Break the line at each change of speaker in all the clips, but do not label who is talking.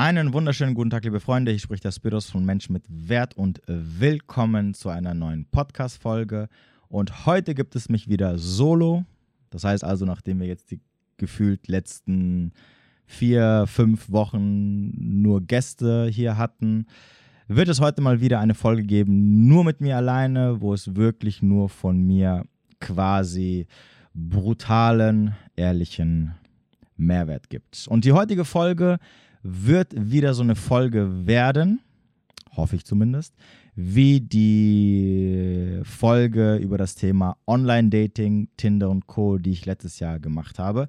Einen wunderschönen guten Tag, liebe Freunde. Hier spricht der Spiros von Menschen mit Wert und willkommen zu einer neuen Podcast-Folge. Und heute gibt es mich wieder solo. Das heißt also, nachdem wir jetzt die gefühlt letzten vier, fünf Wochen nur Gäste hier hatten, wird es heute mal wieder eine Folge geben, nur mit mir alleine, wo es wirklich nur von mir quasi brutalen, ehrlichen Mehrwert gibt. Und die heutige Folge wird wieder so eine Folge werden, hoffe ich zumindest, wie die Folge über das Thema Online-Dating, Tinder und Co., die ich letztes Jahr gemacht habe.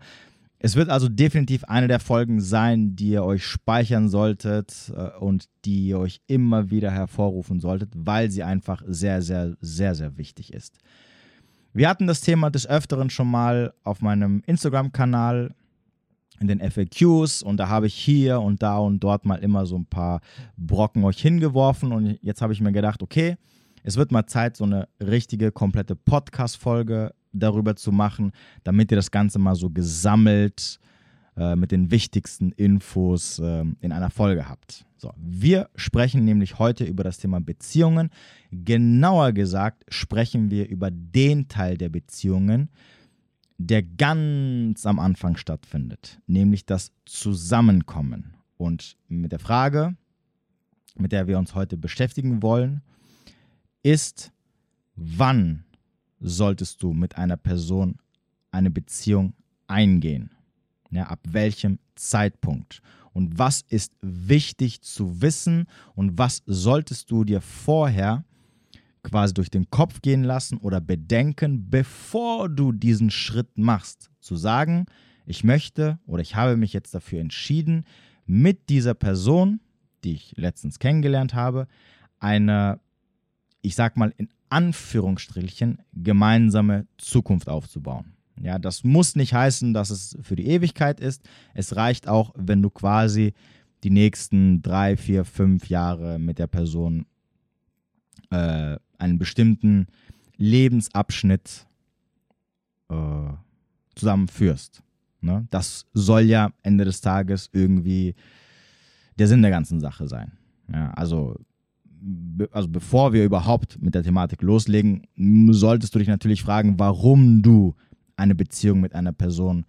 Es wird also definitiv eine der Folgen sein, die ihr euch speichern solltet äh, und die ihr euch immer wieder hervorrufen solltet, weil sie einfach sehr, sehr, sehr, sehr wichtig ist. Wir hatten das Thema des Öfteren schon mal auf meinem Instagram-Kanal in den FAQs und da habe ich hier und da und dort mal immer so ein paar Brocken euch hingeworfen und jetzt habe ich mir gedacht, okay, es wird mal Zeit, so eine richtige, komplette Podcast-Folge darüber zu machen, damit ihr das Ganze mal so gesammelt äh, mit den wichtigsten Infos äh, in einer Folge habt. So, wir sprechen nämlich heute über das Thema Beziehungen. Genauer gesagt sprechen wir über den Teil der Beziehungen, der ganz am Anfang stattfindet, nämlich das Zusammenkommen. Und mit der Frage, mit der wir uns heute beschäftigen wollen, ist, wann solltest du mit einer Person eine Beziehung eingehen? Ja, ab welchem Zeitpunkt? Und was ist wichtig zu wissen und was solltest du dir vorher quasi durch den Kopf gehen lassen oder bedenken, bevor du diesen Schritt machst, zu sagen, ich möchte oder ich habe mich jetzt dafür entschieden, mit dieser Person, die ich letztens kennengelernt habe, eine, ich sag mal in Anführungsstrichen, gemeinsame Zukunft aufzubauen. Ja, das muss nicht heißen, dass es für die Ewigkeit ist. Es reicht auch, wenn du quasi die nächsten drei, vier, fünf Jahre mit der Person äh, einen bestimmten Lebensabschnitt äh, zusammenführst. Ne? Das soll ja Ende des Tages irgendwie der Sinn der ganzen Sache sein. Ja, also, be also bevor wir überhaupt mit der Thematik loslegen, solltest du dich natürlich fragen, warum du eine Beziehung mit einer Person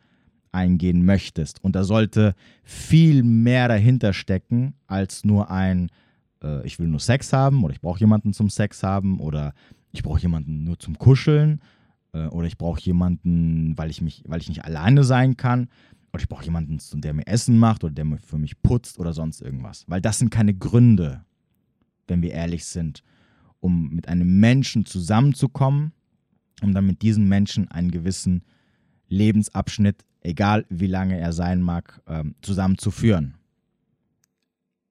eingehen möchtest. Und da sollte viel mehr dahinter stecken als nur ein äh, ich will nur Sex haben oder ich brauche jemanden zum Sex haben oder ich brauche jemanden nur zum Kuscheln äh, oder ich brauche jemanden, weil ich mich, weil ich nicht alleine sein kann oder ich brauche jemanden, der mir Essen macht oder der mir für mich putzt oder sonst irgendwas. Weil das sind keine Gründe, wenn wir ehrlich sind, um mit einem Menschen zusammenzukommen, um dann mit diesem Menschen einen gewissen Lebensabschnitt, egal wie lange er sein mag, ähm, zusammenzuführen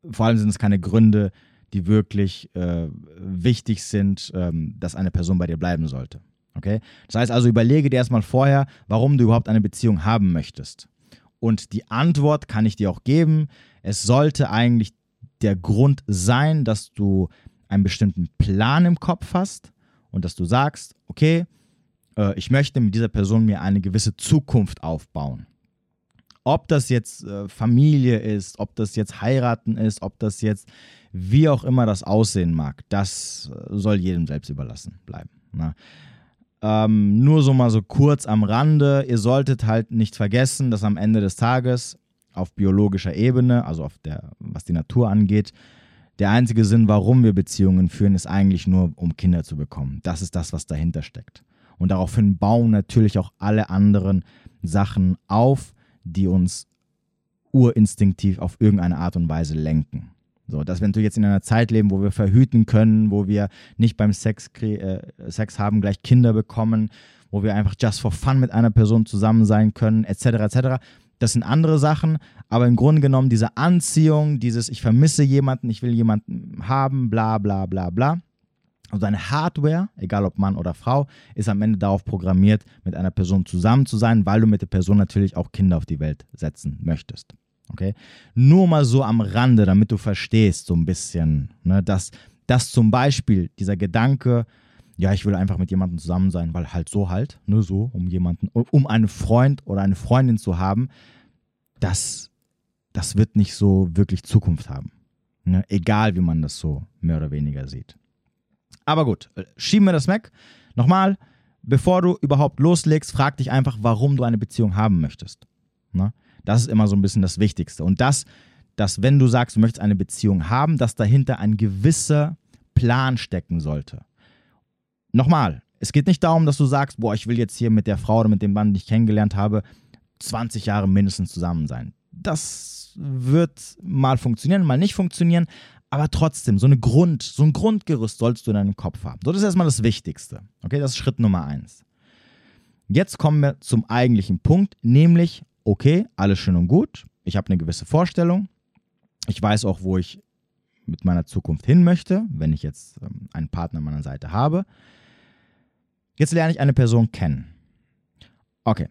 vor allem sind es keine Gründe, die wirklich äh, wichtig sind, ähm, dass eine Person bei dir bleiben sollte. Okay? Das heißt also, überlege dir erstmal vorher, warum du überhaupt eine Beziehung haben möchtest. Und die Antwort kann ich dir auch geben. Es sollte eigentlich der Grund sein, dass du einen bestimmten Plan im Kopf hast und dass du sagst, okay, äh, ich möchte mit dieser Person mir eine gewisse Zukunft aufbauen. Ob das jetzt äh, Familie ist, ob das jetzt heiraten ist, ob das jetzt wie auch immer das aussehen mag, das äh, soll jedem selbst überlassen bleiben. Ne? Ähm, nur so mal so kurz am Rande, ihr solltet halt nicht vergessen, dass am Ende des Tages auf biologischer Ebene, also auf der, was die Natur angeht, der einzige Sinn, warum wir Beziehungen führen, ist eigentlich nur, um Kinder zu bekommen. Das ist das, was dahinter steckt. Und daraufhin bauen natürlich auch alle anderen Sachen auf, die uns urinstinktiv auf irgendeine Art und Weise lenken. So, dass wir natürlich jetzt in einer Zeit leben, wo wir verhüten können, wo wir nicht beim Sex, äh, Sex haben gleich Kinder bekommen, wo wir einfach just for fun mit einer Person zusammen sein können, etc., etc. Das sind andere Sachen, aber im Grunde genommen diese Anziehung, dieses ich vermisse jemanden, ich will jemanden haben, bla bla bla bla, also deine Hardware, egal ob Mann oder Frau, ist am Ende darauf programmiert, mit einer Person zusammen zu sein, weil du mit der Person natürlich auch Kinder auf die Welt setzen möchtest. Okay? Nur mal so am Rande, damit du verstehst, so ein bisschen, ne, dass, dass zum Beispiel dieser Gedanke, ja, ich will einfach mit jemandem zusammen sein, weil halt so halt, ne, so, um jemanden, um einen Freund oder eine Freundin zu haben, das das wird nicht so wirklich Zukunft haben. Ne? Egal, wie man das so mehr oder weniger sieht. Aber gut, äh, schieben wir das weg. Nochmal, bevor du überhaupt loslegst, frag dich einfach, warum du eine Beziehung haben möchtest. Ne? Das ist immer so ein bisschen das Wichtigste. Und das, dass wenn du sagst, du möchtest eine Beziehung haben, dass dahinter ein gewisser Plan stecken sollte. Nochmal, es geht nicht darum, dass du sagst, boah, ich will jetzt hier mit der Frau oder mit dem Mann, den ich kennengelernt habe, 20 Jahre mindestens zusammen sein. Das wird mal funktionieren, mal nicht funktionieren, aber trotzdem, so, eine Grund, so ein Grundgerüst solltest du in deinem Kopf haben. So, das ist erstmal das Wichtigste. Okay, das ist Schritt Nummer eins. Jetzt kommen wir zum eigentlichen Punkt, nämlich, okay, alles schön und gut. Ich habe eine gewisse Vorstellung. Ich weiß auch, wo ich mit meiner Zukunft hin möchte, wenn ich jetzt ähm, einen Partner an meiner Seite habe. Jetzt lerne ich eine Person kennen. Okay.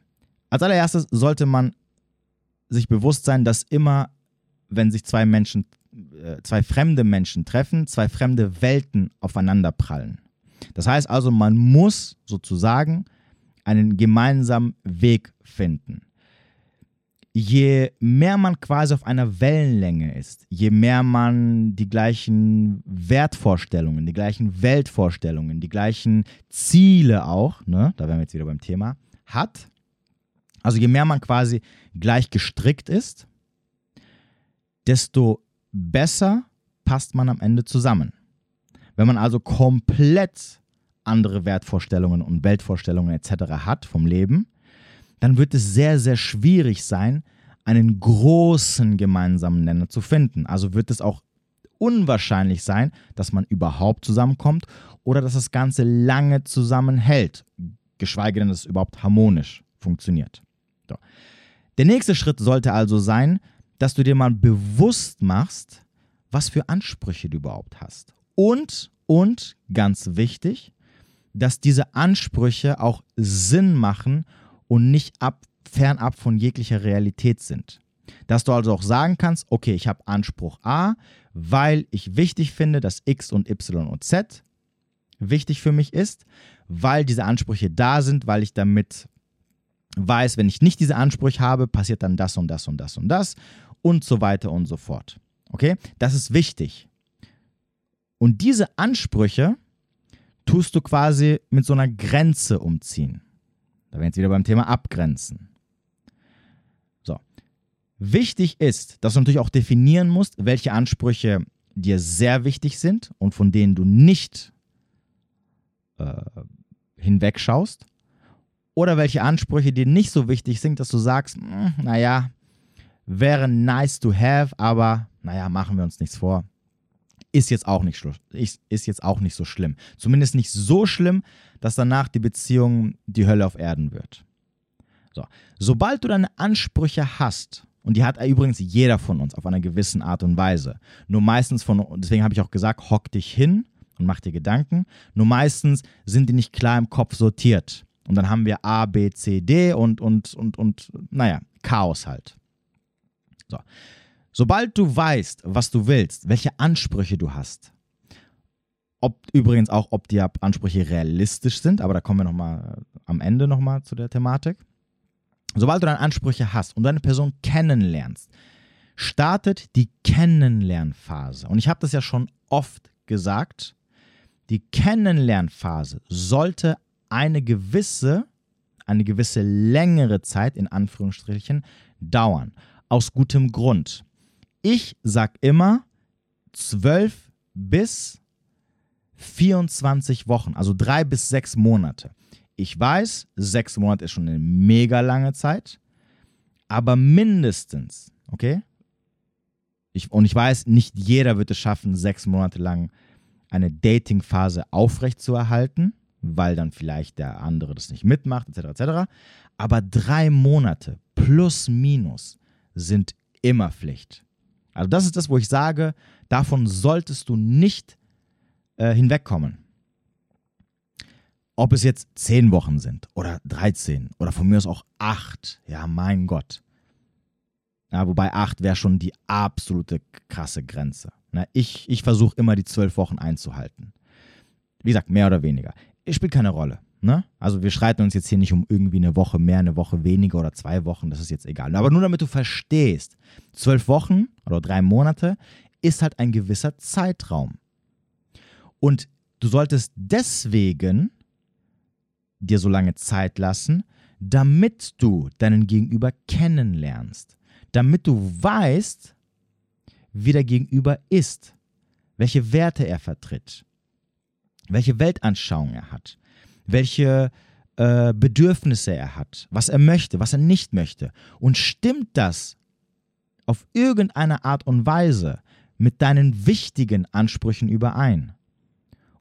Als allererstes sollte man sich bewusst sein, dass immer, wenn sich zwei Menschen, zwei fremde Menschen treffen, zwei fremde Welten aufeinander prallen. Das heißt also, man muss sozusagen einen gemeinsamen Weg finden je mehr man quasi auf einer Wellenlänge ist, je mehr man die gleichen Wertvorstellungen, die gleichen Weltvorstellungen, die gleichen Ziele auch, ne, da wären wir jetzt wieder beim Thema, hat, also je mehr man quasi gleich gestrickt ist, desto besser passt man am Ende zusammen. Wenn man also komplett andere Wertvorstellungen und Weltvorstellungen etc. hat vom Leben, dann wird es sehr, sehr schwierig sein, einen großen gemeinsamen Nenner zu finden. Also wird es auch unwahrscheinlich sein, dass man überhaupt zusammenkommt oder dass das Ganze lange zusammenhält, geschweige denn, dass es überhaupt harmonisch funktioniert. So. Der nächste Schritt sollte also sein, dass du dir mal bewusst machst, was für Ansprüche du überhaupt hast. Und, und, ganz wichtig, dass diese Ansprüche auch Sinn machen und nicht ab, fernab von jeglicher Realität sind. Dass du also auch sagen kannst, okay, ich habe Anspruch A, weil ich wichtig finde, dass X und Y und Z wichtig für mich ist, weil diese Ansprüche da sind, weil ich damit weiß, wenn ich nicht diese Ansprüche habe, passiert dann das und das und das und das und so weiter und so fort. Okay? Das ist wichtig. Und diese Ansprüche tust du quasi mit so einer Grenze umziehen. Da wären wir jetzt wieder beim Thema Abgrenzen. So. Wichtig ist, dass du natürlich auch definieren musst, welche Ansprüche dir sehr wichtig sind und von denen du nicht äh, hinwegschaust. Oder welche Ansprüche dir nicht so wichtig sind, dass du sagst, hm, naja, wäre nice to have, aber naja, machen wir uns nichts vor ist jetzt auch nicht ist, ist jetzt auch nicht so schlimm. Zumindest nicht so schlimm, dass danach die Beziehung die Hölle auf Erden wird. So. Sobald du deine Ansprüche hast, und die hat übrigens jeder von uns auf einer gewissen Art und Weise. Nur meistens von, deswegen habe ich auch gesagt, hock dich hin und mach dir Gedanken. Nur meistens sind die nicht klar im Kopf sortiert. Und dann haben wir A, B, C, D und, und, und, und naja, Chaos halt. So. Sobald du weißt, was du willst, welche Ansprüche du hast, ob übrigens auch, ob die Ansprüche realistisch sind, aber da kommen wir nochmal äh, am Ende nochmal zu der Thematik. Sobald du deine Ansprüche hast und deine Person kennenlernst, startet die Kennenlernphase. Und ich habe das ja schon oft gesagt, die Kennenlernphase sollte eine gewisse, eine gewisse längere Zeit in Anführungsstrichen dauern. Aus gutem Grund. Ich sag immer 12 bis 24 Wochen, also drei bis sechs Monate. Ich weiß, sechs Monate ist schon eine mega lange Zeit, aber mindestens, okay? Ich, und ich weiß, nicht jeder wird es schaffen, sechs Monate lang eine Dating-Phase aufrechtzuerhalten, weil dann vielleicht der andere das nicht mitmacht, etc. etc. Aber drei Monate plus minus sind immer Pflicht. Also das ist das, wo ich sage, davon solltest du nicht äh, hinwegkommen. Ob es jetzt zehn Wochen sind oder 13 oder von mir aus auch acht, ja, mein Gott. Ja, wobei acht wäre schon die absolute krasse Grenze. Na, ich ich versuche immer die zwölf Wochen einzuhalten. Wie gesagt, mehr oder weniger. Es spielt keine Rolle. Ne? Also wir streiten uns jetzt hier nicht um irgendwie eine Woche mehr, eine Woche weniger oder zwei Wochen, das ist jetzt egal. Aber nur damit du verstehst, zwölf Wochen oder drei Monate ist halt ein gewisser Zeitraum. Und du solltest deswegen dir so lange Zeit lassen, damit du deinen Gegenüber kennenlernst, damit du weißt, wie der Gegenüber ist, welche Werte er vertritt, welche Weltanschauung er hat, welche äh, Bedürfnisse er hat, was er möchte, was er nicht möchte. Und stimmt das auf irgendeine Art und Weise mit deinen wichtigen Ansprüchen überein?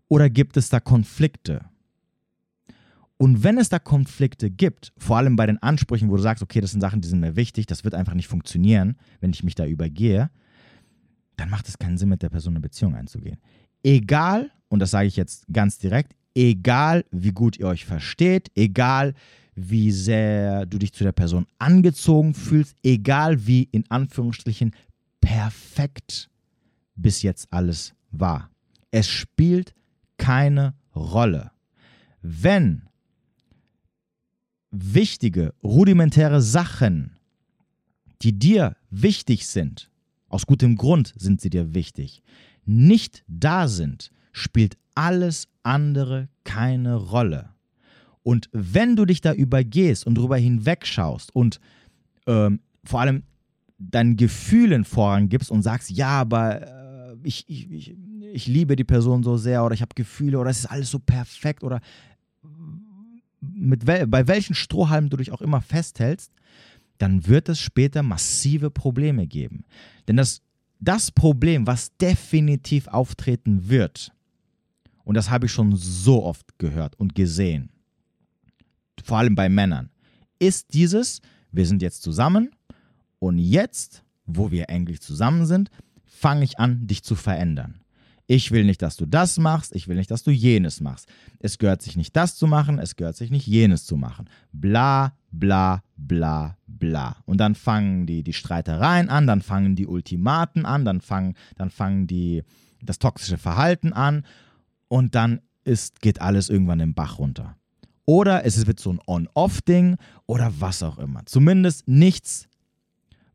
Oder gibt es da Konflikte? Und wenn es da Konflikte gibt, vor allem bei den Ansprüchen, wo du sagst, okay, das sind Sachen, die sind mir wichtig, das wird einfach nicht funktionieren, wenn ich mich da übergehe, dann macht es keinen Sinn, mit der Person eine Beziehung einzugehen. Egal, und das sage ich jetzt ganz direkt, egal wie gut ihr euch versteht, egal wie sehr du dich zu der Person angezogen fühlst, egal wie in Anführungsstrichen perfekt bis jetzt alles war. Es spielt keine Rolle. Wenn wichtige, rudimentäre Sachen, die dir wichtig sind, aus gutem Grund sind sie dir wichtig, nicht da sind, spielt alles andere keine Rolle. Und wenn du dich da übergehst und drüber hinwegschaust und ähm, vor allem deinen Gefühlen Vorrang gibst und sagst, ja, aber äh, ich, ich, ich, ich liebe die Person so sehr oder ich habe Gefühle oder es ist alles so perfekt oder mit wel bei welchen Strohhalmen du dich auch immer festhältst, dann wird es später massive Probleme geben. Denn das, das Problem, was definitiv auftreten wird, und das habe ich schon so oft gehört und gesehen, vor allem bei Männern, ist dieses, wir sind jetzt zusammen und jetzt, wo wir endlich zusammen sind, fange ich an, dich zu verändern. Ich will nicht, dass du das machst, ich will nicht, dass du jenes machst. Es gehört sich nicht das zu machen, es gehört sich nicht jenes zu machen. Bla, bla, bla, bla. Und dann fangen die, die Streitereien an, dann fangen die Ultimaten an, dann fangen, dann fangen die, das toxische Verhalten an und dann ist, geht alles irgendwann im Bach runter. Oder es wird so ein On-Off-Ding oder was auch immer. Zumindest nichts,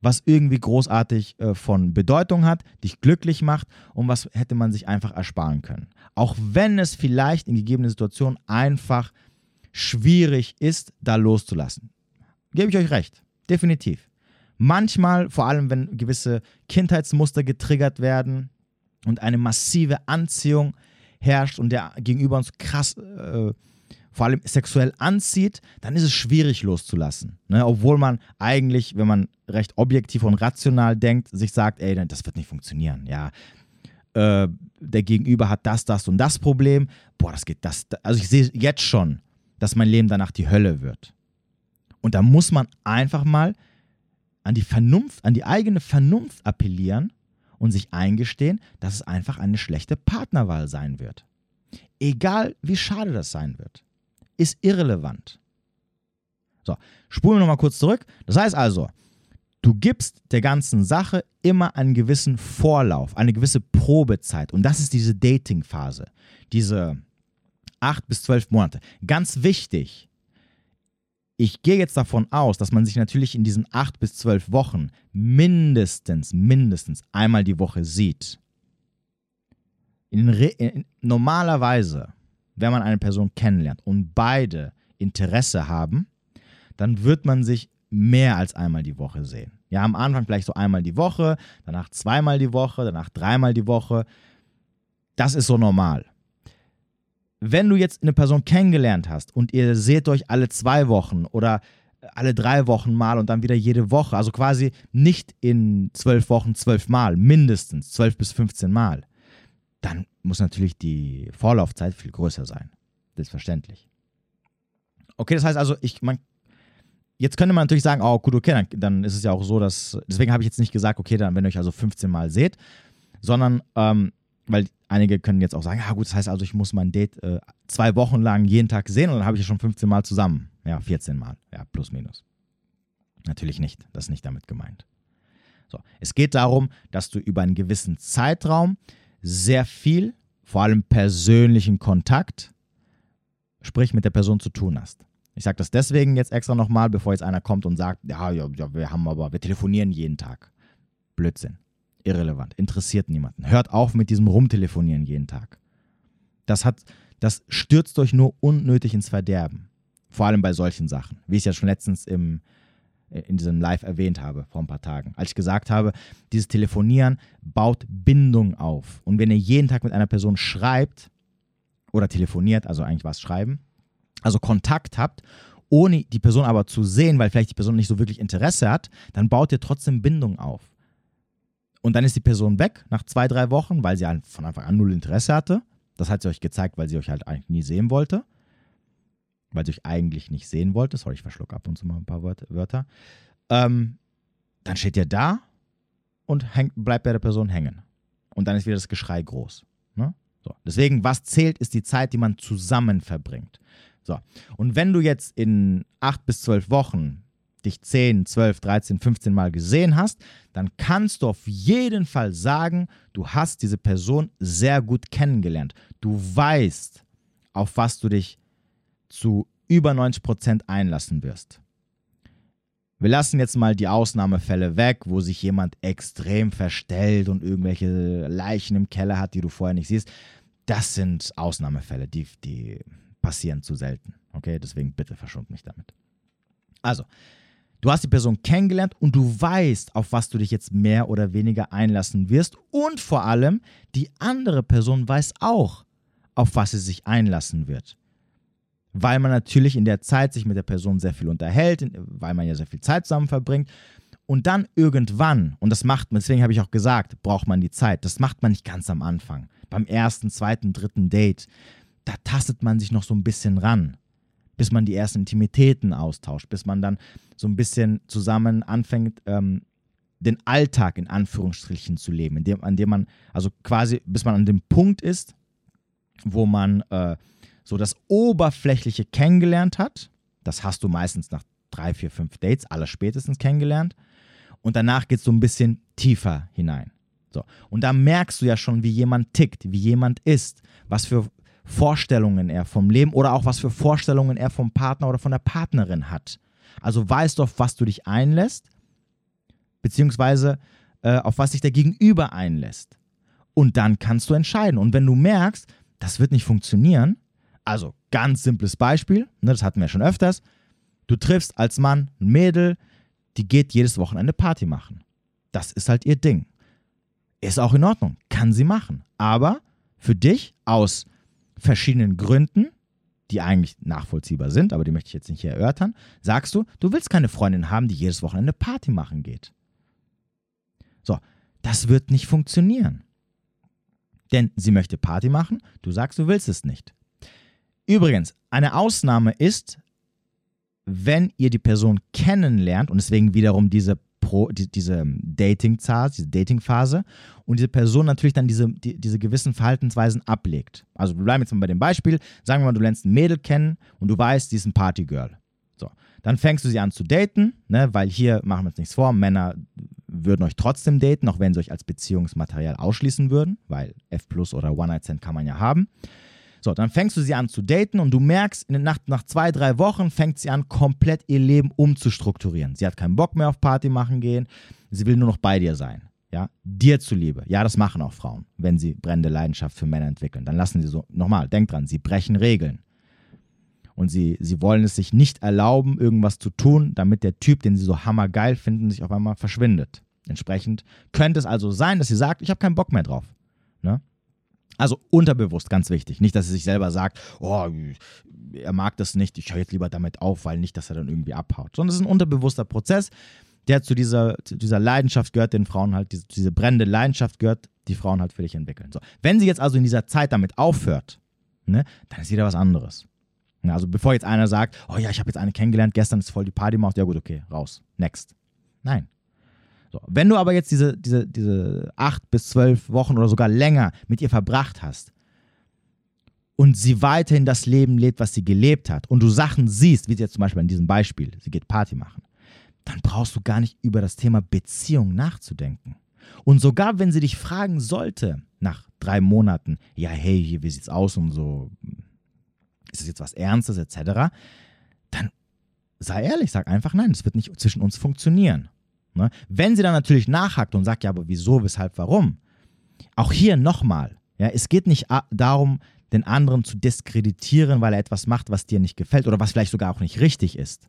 was irgendwie großartig äh, von Bedeutung hat, dich glücklich macht und was hätte man sich einfach ersparen können. Auch wenn es vielleicht in gegebenen Situationen einfach schwierig ist, da loszulassen. Gebe ich euch recht, definitiv. Manchmal, vor allem wenn gewisse Kindheitsmuster getriggert werden und eine massive Anziehung herrscht und der Gegenüber uns krass, äh, vor allem sexuell anzieht, dann ist es schwierig loszulassen. Ne? Obwohl man eigentlich, wenn man recht objektiv und rational denkt, sich sagt, ey, das wird nicht funktionieren. Ja, äh, der Gegenüber hat das, das und das Problem. Boah, das geht, das, also ich sehe jetzt schon, dass mein Leben danach die Hölle wird. Und da muss man einfach mal an die Vernunft, an die eigene Vernunft appellieren und sich eingestehen, dass es einfach eine schlechte Partnerwahl sein wird. Egal wie schade das sein wird, ist irrelevant. So, spulen wir nochmal kurz zurück. Das heißt also, du gibst der ganzen Sache immer einen gewissen Vorlauf, eine gewisse Probezeit. Und das ist diese Dating-Phase, diese acht bis zwölf Monate. Ganz wichtig, ich gehe jetzt davon aus, dass man sich natürlich in diesen acht bis zwölf Wochen mindestens, mindestens einmal die Woche sieht. In, in, normalerweise, wenn man eine Person kennenlernt und beide Interesse haben, dann wird man sich mehr als einmal die Woche sehen. Ja, am Anfang vielleicht so einmal die Woche, danach zweimal die Woche, danach dreimal die Woche. Das ist so normal wenn du jetzt eine Person kennengelernt hast und ihr seht euch alle zwei Wochen oder alle drei Wochen mal und dann wieder jede Woche, also quasi nicht in zwölf Wochen zwölf Mal, mindestens zwölf bis 15 Mal, dann muss natürlich die Vorlaufzeit viel größer sein. Selbstverständlich. Okay, das heißt also, ich, man, jetzt könnte man natürlich sagen, oh gut, okay, dann, dann ist es ja auch so, dass, deswegen habe ich jetzt nicht gesagt, okay, dann, wenn ihr euch also 15 Mal seht, sondern ähm, weil einige können jetzt auch sagen, ja gut, das heißt also, ich muss mein Date äh, zwei Wochen lang jeden Tag sehen und dann habe ich ja schon 15 Mal zusammen. Ja, 14 Mal. Ja, plus minus. Natürlich nicht. Das ist nicht damit gemeint. So. Es geht darum, dass du über einen gewissen Zeitraum sehr viel, vor allem persönlichen Kontakt, sprich mit der Person zu tun hast. Ich sage das deswegen jetzt extra nochmal, bevor jetzt einer kommt und sagt, ja, ja, ja, wir haben aber, wir telefonieren jeden Tag. Blödsinn. Irrelevant. Interessiert niemanden. Hört auf mit diesem Rumtelefonieren jeden Tag. Das hat, das stürzt euch nur unnötig ins Verderben. Vor allem bei solchen Sachen. Wie ich ja schon letztens im, in diesem Live erwähnt habe, vor ein paar Tagen. Als ich gesagt habe, dieses Telefonieren baut Bindung auf. Und wenn ihr jeden Tag mit einer Person schreibt oder telefoniert, also eigentlich was schreiben, also Kontakt habt, ohne die Person aber zu sehen, weil vielleicht die Person nicht so wirklich Interesse hat, dann baut ihr trotzdem Bindung auf. Und dann ist die Person weg nach zwei, drei Wochen, weil sie von Anfang an null Interesse hatte. Das hat sie euch gezeigt, weil sie euch halt eigentlich nie sehen wollte. Weil sie euch eigentlich nicht sehen wollte. Sorry, ich verschluck ab und zu mal ein paar Wörter. Ähm, dann steht ihr da und hängt, bleibt bei der Person hängen. Und dann ist wieder das Geschrei groß. Ne? So. Deswegen, was zählt, ist die Zeit, die man zusammen verbringt. So. Und wenn du jetzt in acht bis zwölf Wochen dich 10, 12, 13, 15 Mal gesehen hast, dann kannst du auf jeden Fall sagen, du hast diese Person sehr gut kennengelernt. Du weißt, auf was du dich zu über 90 Prozent einlassen wirst. Wir lassen jetzt mal die Ausnahmefälle weg, wo sich jemand extrem verstellt und irgendwelche Leichen im Keller hat, die du vorher nicht siehst. Das sind Ausnahmefälle, die, die passieren zu selten. Okay, deswegen bitte verschont mich damit. Also, du hast die Person kennengelernt und du weißt, auf was du dich jetzt mehr oder weniger einlassen wirst. Und vor allem, die andere Person weiß auch, auf was sie sich einlassen wird. Weil man natürlich in der Zeit sich mit der Person sehr viel unterhält, weil man ja sehr viel Zeit zusammen verbringt. Und dann irgendwann, und das macht man, deswegen habe ich auch gesagt, braucht man die Zeit. Das macht man nicht ganz am Anfang. Beim ersten, zweiten, dritten Date da tastet man sich noch so ein bisschen ran, bis man die ersten Intimitäten austauscht, bis man dann so ein bisschen zusammen anfängt, ähm, den Alltag in Anführungsstrichen zu leben, indem, an dem man, also quasi, bis man an dem Punkt ist, wo man äh, so das Oberflächliche kennengelernt hat. Das hast du meistens nach drei, vier, fünf Dates, aller spätestens kennengelernt. Und danach geht es so ein bisschen tiefer hinein. So. Und da merkst du ja schon, wie jemand tickt, wie jemand ist, was für Vorstellungen er vom Leben oder auch was für Vorstellungen er vom Partner oder von der Partnerin hat. Also weißt du, auf was du dich einlässt, beziehungsweise äh, auf was sich der Gegenüber einlässt. Und dann kannst du entscheiden. Und wenn du merkst, das wird nicht funktionieren, also ganz simples Beispiel, ne, das hatten wir schon öfters, du triffst als Mann ein Mädel, die geht jedes Wochenende Party machen. Das ist halt ihr Ding. Ist auch in Ordnung, kann sie machen. Aber für dich aus verschiedenen Gründen, die eigentlich nachvollziehbar sind, aber die möchte ich jetzt nicht hier erörtern, sagst du, du willst keine Freundin haben, die jedes Wochenende Party machen geht. So, das wird nicht funktionieren. Denn sie möchte Party machen, du sagst, du willst es nicht. Übrigens, eine Ausnahme ist, wenn ihr die Person kennenlernt und deswegen wiederum diese Pro, die, diese Dating-Phase, diese Dating-Phase und diese Person natürlich dann diese, die, diese gewissen Verhaltensweisen ablegt. Also wir bleiben jetzt mal bei dem Beispiel, sagen wir mal, du lernst ein Mädel kennen und du weißt, sie ist ein Partygirl. So, dann fängst du sie an zu daten, ne, weil hier machen wir uns nichts vor, Männer würden euch trotzdem daten, auch wenn sie euch als Beziehungsmaterial ausschließen würden, weil F Plus oder One Night Stand kann man ja haben. So, dann fängst du sie an zu daten und du merkst, in der Nacht nach zwei, drei Wochen fängt sie an, komplett ihr Leben umzustrukturieren. Sie hat keinen Bock mehr auf Party machen gehen, sie will nur noch bei dir sein. Ja, dir zuliebe. Ja, das machen auch Frauen, wenn sie brennende Leidenschaft für Männer entwickeln. Dann lassen sie so, nochmal, denk dran, sie brechen Regeln. Und sie, sie wollen es sich nicht erlauben, irgendwas zu tun, damit der Typ, den sie so hammergeil finden, sich auf einmal verschwindet. Entsprechend könnte es also sein, dass sie sagt, ich habe keinen Bock mehr drauf. Ne? Also unterbewusst, ganz wichtig. Nicht, dass er sich selber sagt, oh, er mag das nicht, ich höre jetzt lieber damit auf, weil nicht, dass er dann irgendwie abhaut. Sondern es ist ein unterbewusster Prozess, der zu dieser, zu dieser Leidenschaft gehört, den Frauen halt, diese, diese brennende Leidenschaft gehört, die Frauen halt für dich entwickeln. So. Wenn sie jetzt also in dieser Zeit damit aufhört, ne, dann ist wieder was anderes. Also bevor jetzt einer sagt, oh ja, ich habe jetzt eine kennengelernt, gestern ist voll die Party gemacht, ja gut, okay, raus, next. Nein, so, wenn du aber jetzt diese, diese, diese acht bis zwölf Wochen oder sogar länger mit ihr verbracht hast und sie weiterhin das Leben lebt, was sie gelebt hat und du Sachen siehst, wie jetzt zum Beispiel in diesem Beispiel, sie geht Party machen, dann brauchst du gar nicht über das Thema Beziehung nachzudenken. Und sogar wenn sie dich fragen sollte, nach drei Monaten, ja, hey, wie sieht's aus und so, ist es jetzt was Ernstes etc., dann sei ehrlich, sag einfach nein, das wird nicht zwischen uns funktionieren. Ne? Wenn sie dann natürlich nachhakt und sagt, ja, aber wieso, weshalb, warum? Auch hier nochmal, ja, es geht nicht darum, den anderen zu diskreditieren, weil er etwas macht, was dir nicht gefällt oder was vielleicht sogar auch nicht richtig ist.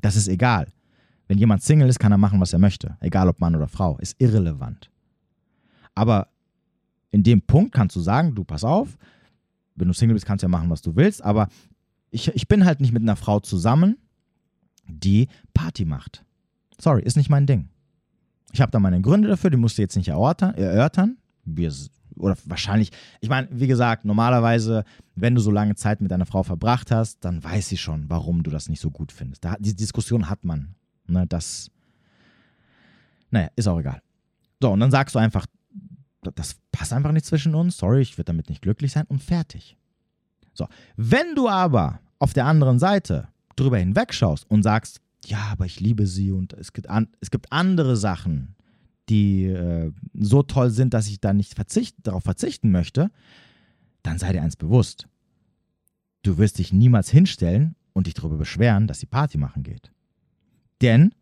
Das ist egal. Wenn jemand Single ist, kann er machen, was er möchte. Egal ob Mann oder Frau. Ist irrelevant. Aber in dem Punkt kannst du sagen, du pass auf, wenn du Single bist, kannst du ja machen, was du willst. Aber ich, ich bin halt nicht mit einer Frau zusammen, die Party macht. Sorry, ist nicht mein Ding. Ich habe da meine Gründe dafür, die musst du jetzt nicht erörtern. Wir, oder wahrscheinlich, ich meine, wie gesagt, normalerweise, wenn du so lange Zeit mit einer Frau verbracht hast, dann weiß sie schon, warum du das nicht so gut findest. Da, die Diskussion hat man. Ne, das, naja, ist auch egal. So, und dann sagst du einfach, das passt einfach nicht zwischen uns, sorry, ich werde damit nicht glücklich sein und fertig. So, wenn du aber auf der anderen Seite drüber hinwegschaust und sagst, ja, aber ich liebe sie und es gibt, an, es gibt andere Sachen, die äh, so toll sind, dass ich da nicht verzicht, darauf verzichten möchte, dann sei dir eins bewusst. Du wirst dich niemals hinstellen und dich darüber beschweren, dass die Party machen geht. Denn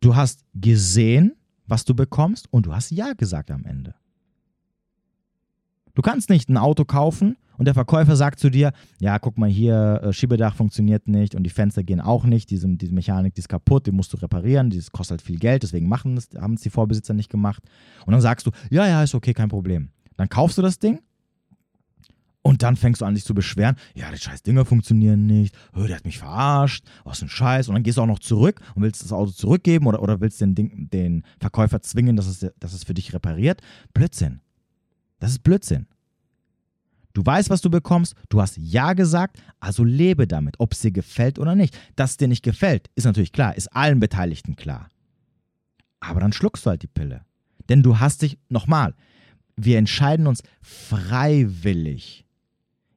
du hast gesehen, was du bekommst und du hast Ja gesagt am Ende. Du kannst nicht ein Auto kaufen und der Verkäufer sagt zu dir, ja, guck mal hier, äh, Schiebedach funktioniert nicht und die Fenster gehen auch nicht, diese, diese Mechanik, die ist kaputt, die musst du reparieren, das kostet halt viel Geld, deswegen machen das, haben es die Vorbesitzer nicht gemacht. Und dann sagst du, ja, ja, ist okay, kein Problem. Dann kaufst du das Ding und dann fängst du an, dich zu beschweren, ja, die scheiß Dinger funktionieren nicht, oh, der hat mich verarscht, was ein Scheiß. Und dann gehst du auch noch zurück und willst das Auto zurückgeben oder, oder willst den, Ding, den Verkäufer zwingen, dass es, dass es für dich repariert. Blödsinn. Das ist Blödsinn. Du weißt, was du bekommst, du hast Ja gesagt, also lebe damit, ob es dir gefällt oder nicht. Dass es dir nicht gefällt, ist natürlich klar, ist allen Beteiligten klar. Aber dann schluckst du halt die Pille. Denn du hast dich, nochmal, wir entscheiden uns freiwillig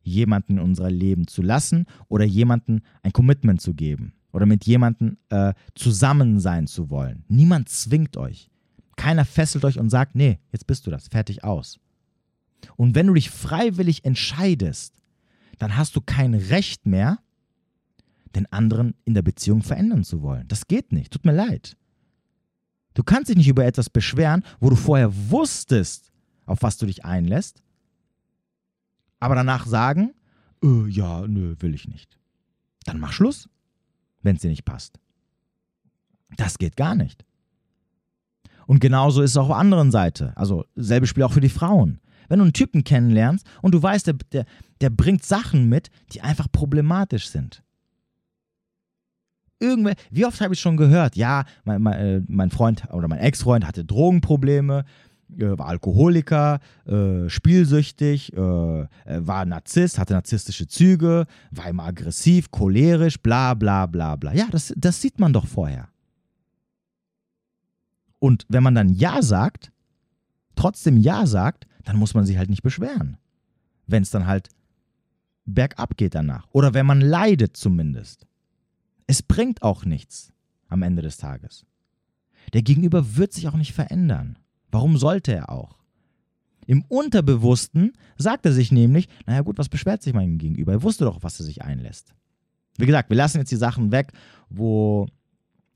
jemanden in unser Leben zu lassen oder jemanden ein Commitment zu geben oder mit jemandem äh, zusammen sein zu wollen. Niemand zwingt euch. Keiner fesselt euch und sagt, nee, jetzt bist du das, fertig aus. Und wenn du dich freiwillig entscheidest, dann hast du kein Recht mehr, den anderen in der Beziehung verändern zu wollen. Das geht nicht, tut mir leid. Du kannst dich nicht über etwas beschweren, wo du vorher wusstest, auf was du dich einlässt aber danach sagen, äh, ja, nö, will ich nicht. Dann mach Schluss, wenn es dir nicht passt. Das geht gar nicht. Und genauso ist es auch auf der anderen Seite. Also selbe Spiel auch für die Frauen. Wenn du einen Typen kennenlernst und du weißt, der, der, der bringt Sachen mit, die einfach problematisch sind. Irgendwer, wie oft habe ich schon gehört, ja, mein, mein, äh, Freund oder mein Ex-Freund hatte Drogenprobleme, äh, war Alkoholiker, äh, spielsüchtig, war Narzisst, hatte narzisstische Züge, war immer aggressiv, cholerisch, bla bla bla bla. Ja, das, das sieht man doch vorher. Und wenn man dann Ja sagt, trotzdem Ja sagt, dann muss man sich halt nicht beschweren. Wenn es dann halt bergab geht danach. Oder wenn man leidet zumindest. Es bringt auch nichts am Ende des Tages. Der Gegenüber wird sich auch nicht verändern. Warum sollte er auch? Im Unterbewussten sagt er sich nämlich, naja gut, was beschwert sich mein Gegenüber? Er wusste doch, was er sich einlässt. Wie gesagt, wir lassen jetzt die Sachen weg, wo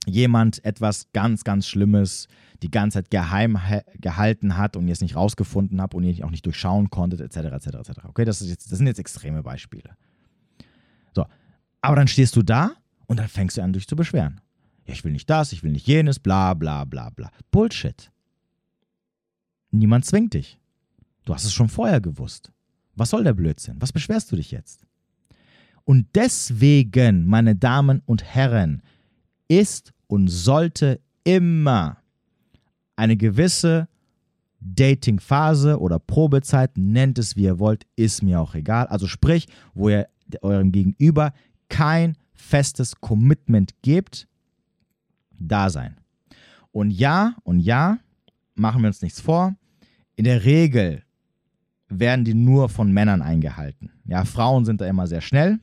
jemand etwas ganz, ganz Schlimmes die ganze Zeit geheim gehalten hat und jetzt nicht rausgefunden hat und ihr auch nicht durchschauen konntet, etc., etc., etc. Okay, das, ist jetzt, das sind jetzt extreme Beispiele. So, aber dann stehst du da und dann fängst du an, dich zu beschweren. Ja, ich will nicht das, ich will nicht jenes, bla, bla, bla, bla. Bullshit. Niemand zwingt dich. Du hast es schon vorher gewusst. Was soll der Blödsinn? Was beschwerst du dich jetzt? Und deswegen, meine Damen und Herren, ist und sollte immer eine gewisse Dating-Phase oder Probezeit, nennt es wie ihr wollt, ist mir auch egal. Also sprich, wo ihr eurem Gegenüber kein festes Commitment gebt, da sein. Und ja, und ja, machen wir uns nichts vor, in der Regel werden die nur von Männern eingehalten. Ja, Frauen sind da immer sehr schnell,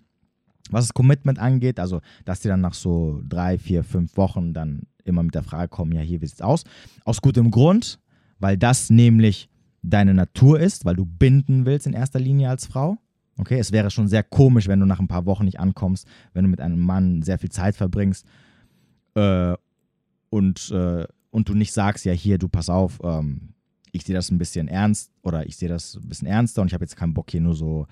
was das Commitment angeht. Also, dass die dann nach so drei, vier, fünf Wochen dann immer mit der Frage kommen: Ja, hier, wie sieht's aus? Aus gutem Grund, weil das nämlich deine Natur ist, weil du binden willst in erster Linie als Frau. Okay, es wäre schon sehr komisch, wenn du nach ein paar Wochen nicht ankommst, wenn du mit einem Mann sehr viel Zeit verbringst äh, und, äh, und du nicht sagst, ja hier, du pass auf, ähm, ich sehe das ein bisschen ernst oder ich sehe das ein bisschen ernster und ich habe jetzt keinen Bock hier nur so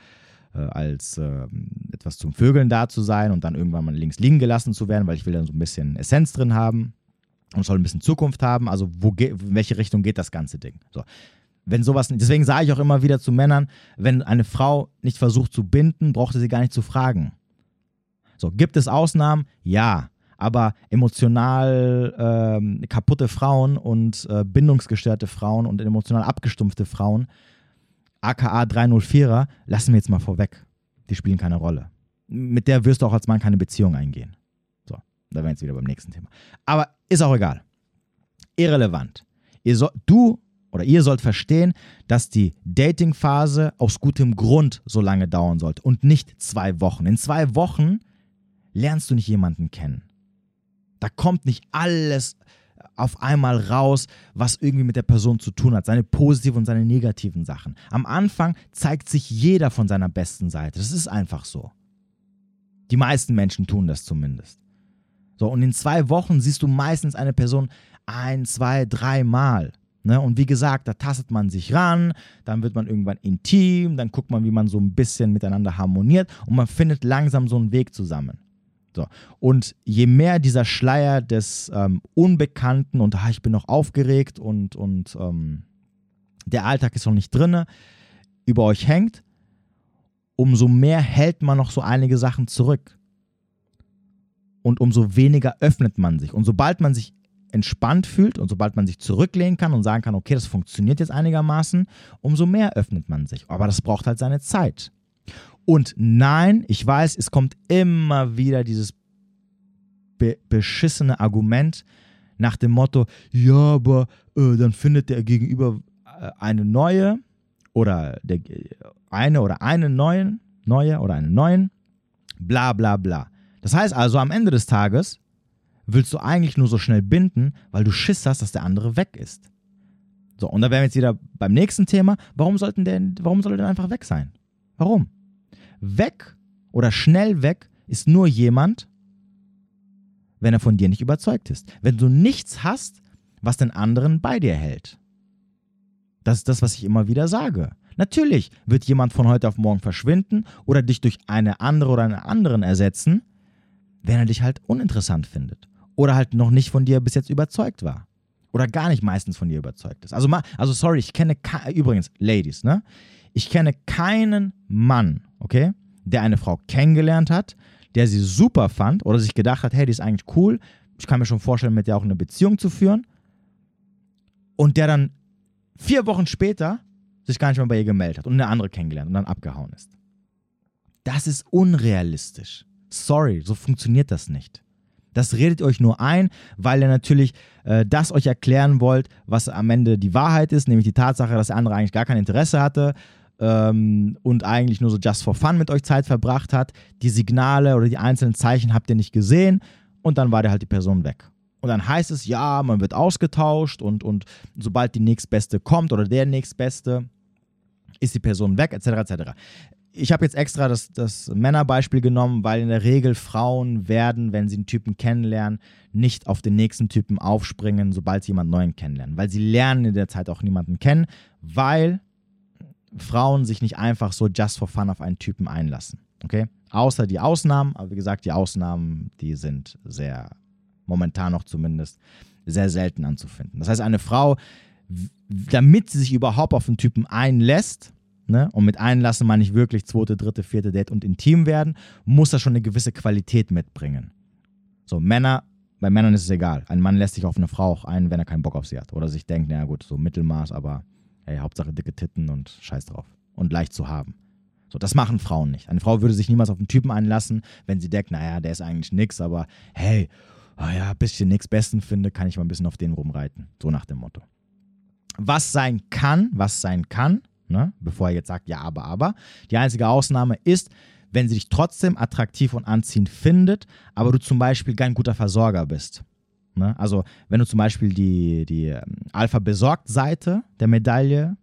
äh, als ähm, etwas zum Vögeln da zu sein und dann irgendwann mal links liegen gelassen zu werden, weil ich will dann so ein bisschen Essenz drin haben und soll ein bisschen Zukunft haben. Also wo in welche Richtung geht das ganze Ding? So. Wenn sowas, deswegen sage ich auch immer wieder zu Männern, wenn eine Frau nicht versucht zu binden, braucht sie gar nicht zu fragen. So, gibt es Ausnahmen? Ja. Aber emotional ähm, kaputte Frauen und äh, bindungsgestörte Frauen und emotional abgestumpfte Frauen, aka 304er, lassen wir jetzt mal vorweg. Die spielen keine Rolle. Mit der wirst du auch als Mann keine Beziehung eingehen. So, da wären wir jetzt wieder beim nächsten Thema. Aber ist auch egal. Irrelevant. So, du oder ihr sollt verstehen, dass die Dating-Phase aus gutem Grund so lange dauern sollte und nicht zwei Wochen. In zwei Wochen lernst du nicht jemanden kennen. Da kommt nicht alles auf einmal raus, was irgendwie mit der Person zu tun hat, seine positiven und seine negativen Sachen. Am Anfang zeigt sich jeder von seiner besten Seite. Das ist einfach so. Die meisten Menschen tun das zumindest. So, und in zwei Wochen siehst du meistens eine Person ein, zwei, dreimal. Ne? Und wie gesagt, da tastet man sich ran, dann wird man irgendwann intim, dann guckt man, wie man so ein bisschen miteinander harmoniert und man findet langsam so einen Weg zusammen. So. Und je mehr dieser Schleier des ähm, Unbekannten und ah, ich bin noch aufgeregt und, und ähm, der Alltag ist noch nicht drin, über euch hängt, umso mehr hält man noch so einige Sachen zurück. Und umso weniger öffnet man sich. Und sobald man sich entspannt fühlt und sobald man sich zurücklehnen kann und sagen kann, okay, das funktioniert jetzt einigermaßen, umso mehr öffnet man sich. Aber das braucht halt seine Zeit. Und nein, ich weiß, es kommt immer wieder dieses be beschissene Argument nach dem Motto, ja, aber äh, dann findet der Gegenüber äh, eine neue oder der, eine oder einen neuen, neue oder einen neuen, bla bla bla. Das heißt also, am Ende des Tages willst du eigentlich nur so schnell binden, weil du Schiss hast, dass der andere weg ist. So, und da wären wir jetzt wieder beim nächsten Thema. Warum, sollten denn, warum soll er denn einfach weg sein? Warum? Weg oder schnell weg ist nur jemand, wenn er von dir nicht überzeugt ist. Wenn du nichts hast, was den anderen bei dir hält. Das ist das, was ich immer wieder sage. Natürlich wird jemand von heute auf morgen verschwinden oder dich durch eine andere oder einen anderen ersetzen, wenn er dich halt uninteressant findet oder halt noch nicht von dir bis jetzt überzeugt war. Oder gar nicht meistens von dir überzeugt ist. Also, also sorry, ich kenne, übrigens, Ladies, ne? Ich kenne keinen Mann, okay, der eine Frau kennengelernt hat, der sie super fand oder sich gedacht hat, hey, die ist eigentlich cool, ich kann mir schon vorstellen, mit der auch eine Beziehung zu führen und der dann vier Wochen später sich gar nicht mehr bei ihr gemeldet hat und eine andere kennengelernt und dann abgehauen ist. Das ist unrealistisch. Sorry, so funktioniert das nicht. Das redet euch nur ein, weil ihr natürlich äh, das euch erklären wollt, was am Ende die Wahrheit ist, nämlich die Tatsache, dass der andere eigentlich gar kein Interesse hatte ähm, und eigentlich nur so just for fun mit euch Zeit verbracht hat. Die Signale oder die einzelnen Zeichen habt ihr nicht gesehen und dann war der halt die Person weg. Und dann heißt es, ja, man wird ausgetauscht und, und sobald die nächstbeste kommt oder der nächstbeste, ist die Person weg, etc. etc ich habe jetzt extra das, das Männerbeispiel genommen, weil in der Regel Frauen werden, wenn sie einen Typen kennenlernen, nicht auf den nächsten Typen aufspringen, sobald sie jemanden neuen kennenlernen. Weil sie lernen in der Zeit auch niemanden kennen, weil Frauen sich nicht einfach so just for fun auf einen Typen einlassen. Okay? Außer die Ausnahmen, aber wie gesagt, die Ausnahmen, die sind sehr, momentan noch zumindest, sehr selten anzufinden. Das heißt, eine Frau, damit sie sich überhaupt auf einen Typen einlässt, ne, und mit einlassen meine ich wirklich zweite, dritte, vierte Date und intim werden, muss das schon eine gewisse Qualität mitbringen. So, Männer, bei Männern ist es egal. Ein Mann lässt sich auf eine Frau auch ein, wenn er keinen Bock auf sie hat. Oder sich denkt, naja gut, so Mittelmaß, aber hey, Hauptsache dicke Titten und scheiß drauf. Und leicht zu haben. So, das machen Frauen nicht. Eine Frau würde sich niemals auf einen Typen einlassen, wenn sie denkt, naja, der ist eigentlich nix, aber hey, oh ja, bisschen nix Besten finde, kann ich mal ein bisschen auf den rumreiten. So nach dem Motto. Was sein kann, was sein kann, ne? bevor er jetzt sagt, ja, aber, aber. Die einzige Ausnahme ist, wenn sie dich trotzdem attraktiv und anziehend findet, aber du zum Beispiel kein guter Versorger bist. Ne? Also, wenn du zum Beispiel die, die ähm, Alpha-Besorgt-Seite der Medaille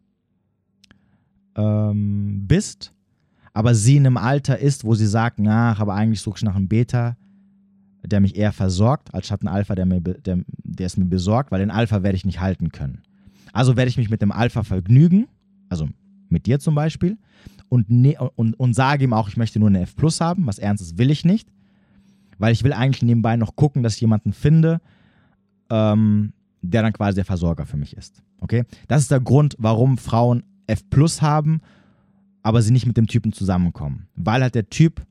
ähm, bist, aber sie in einem Alter ist, wo sie sagt, ach, aber eigentlich suche ich nach einem Beta, der mich eher versorgt, als statt einen Alpha, der, mir, der, der es mir besorgt, weil den Alpha werde ich nicht halten können. Also werde ich mich mit dem Alpha vergnügen, also mit dir zum Beispiel, und, ne, und, und sage ihm auch, ich möchte nur eine F Plus haben, was Ernstes will ich nicht, weil ich will eigentlich nebenbei noch gucken, dass ich jemanden finde, ähm, der dann quasi der Versorger für mich ist. Okay? Das ist der Grund, warum Frauen F Plus haben, aber sie nicht mit dem Typen zusammenkommen. Weil halt der Typ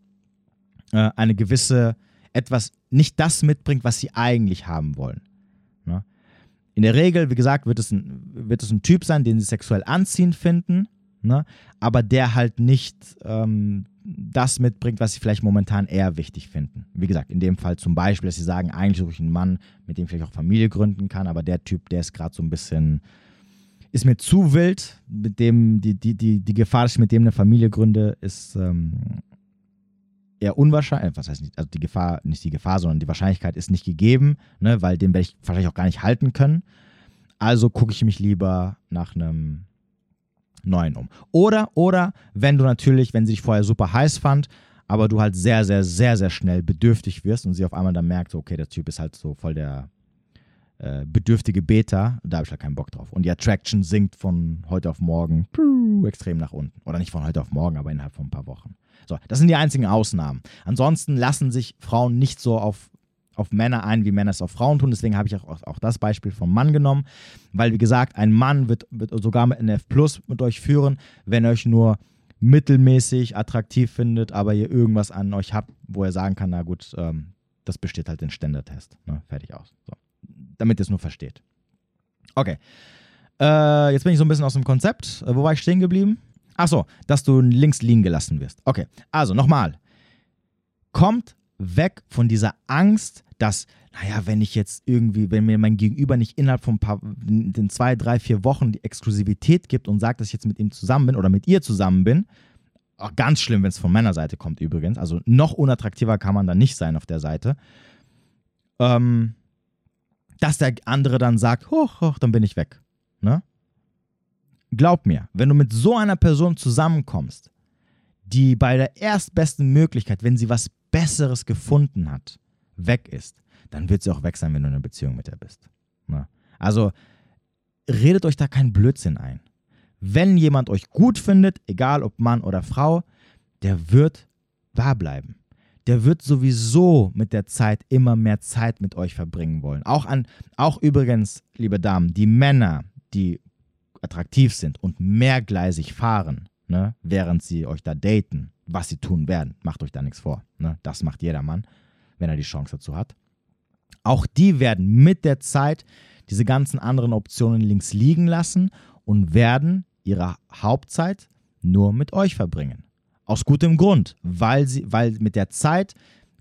äh, eine gewisse, etwas, nicht das mitbringt, was sie eigentlich haben wollen. Ne? In der Regel, wie gesagt, wird es, ein, wird es ein Typ sein, den sie sexuell anziehend finden, ne? aber der halt nicht ähm, das mitbringt, was sie vielleicht momentan eher wichtig finden. Wie gesagt, in dem Fall zum Beispiel, dass sie sagen, eigentlich suche ich einen Mann, mit dem ich vielleicht auch Familie gründen kann, aber der Typ, der ist gerade so ein bisschen, ist mir zu wild, mit dem, die, die, die, die Gefahr, dass ich mit dem eine Familie gründe, ist ähm, eher unwahrscheinlich. Was heißt nicht, also die Gefahr, nicht die Gefahr, sondern die Wahrscheinlichkeit ist nicht gegeben, ne, weil den werde ich wahrscheinlich auch gar nicht halten können. Also gucke ich mich lieber nach einem neuen um. Oder, oder, wenn du natürlich, wenn sie dich vorher super heiß fand, aber du halt sehr, sehr, sehr, sehr schnell bedürftig wirst und sie auf einmal dann merkt, okay, der Typ ist halt so voll der äh, bedürftige Beta, da habe ich halt keinen Bock drauf. Und die Attraction sinkt von heute auf morgen extrem nach unten. Oder nicht von heute auf morgen, aber innerhalb von ein paar Wochen. So, das sind die einzigen Ausnahmen. Ansonsten lassen sich Frauen nicht so auf auf Männer ein, wie Männer es auf Frauen tun. Deswegen habe ich auch, auch das Beispiel vom Mann genommen, weil, wie gesagt, ein Mann wird, wird sogar mit NF Plus mit euch führen, wenn euch nur mittelmäßig attraktiv findet, aber ihr irgendwas an euch habt, wo er sagen kann, na gut, ähm, das besteht halt den Ständertest. Ne? Fertig aus. So. Damit ihr es nur versteht. Okay. Äh, jetzt bin ich so ein bisschen aus dem Konzept. Äh, wo war ich stehen geblieben? Achso, dass du links liegen gelassen wirst. Okay, also nochmal. Kommt weg von dieser Angst, dass, naja, wenn ich jetzt irgendwie, wenn mir mein Gegenüber nicht innerhalb von ein paar, den zwei, drei, vier Wochen die Exklusivität gibt und sagt, dass ich jetzt mit ihm zusammen bin oder mit ihr zusammen bin, auch ganz schlimm, wenn es von meiner Seite kommt übrigens, also noch unattraktiver kann man da nicht sein auf der Seite, ähm, dass der andere dann sagt, hoch, hoch, dann bin ich weg. Ne? Glaub mir, wenn du mit so einer Person zusammenkommst, die bei der erstbesten Möglichkeit, wenn sie was Besseres gefunden hat, weg ist, dann wird sie auch weg sein, wenn du in einer Beziehung mit ihr bist. Na? Also redet euch da keinen Blödsinn ein. Wenn jemand euch gut findet, egal ob Mann oder Frau, der wird wahr bleiben. Der wird sowieso mit der Zeit immer mehr Zeit mit euch verbringen wollen. Auch an, auch übrigens, liebe Damen, die Männer, die attraktiv sind und mehrgleisig fahren, ne, während sie euch da daten, was sie tun werden. Macht euch da nichts vor. Ne? Das macht jeder Mann, wenn er die Chance dazu hat. Auch die werden mit der Zeit diese ganzen anderen Optionen links liegen lassen und werden ihre Hauptzeit nur mit euch verbringen. Aus gutem Grund, weil, sie, weil mit der Zeit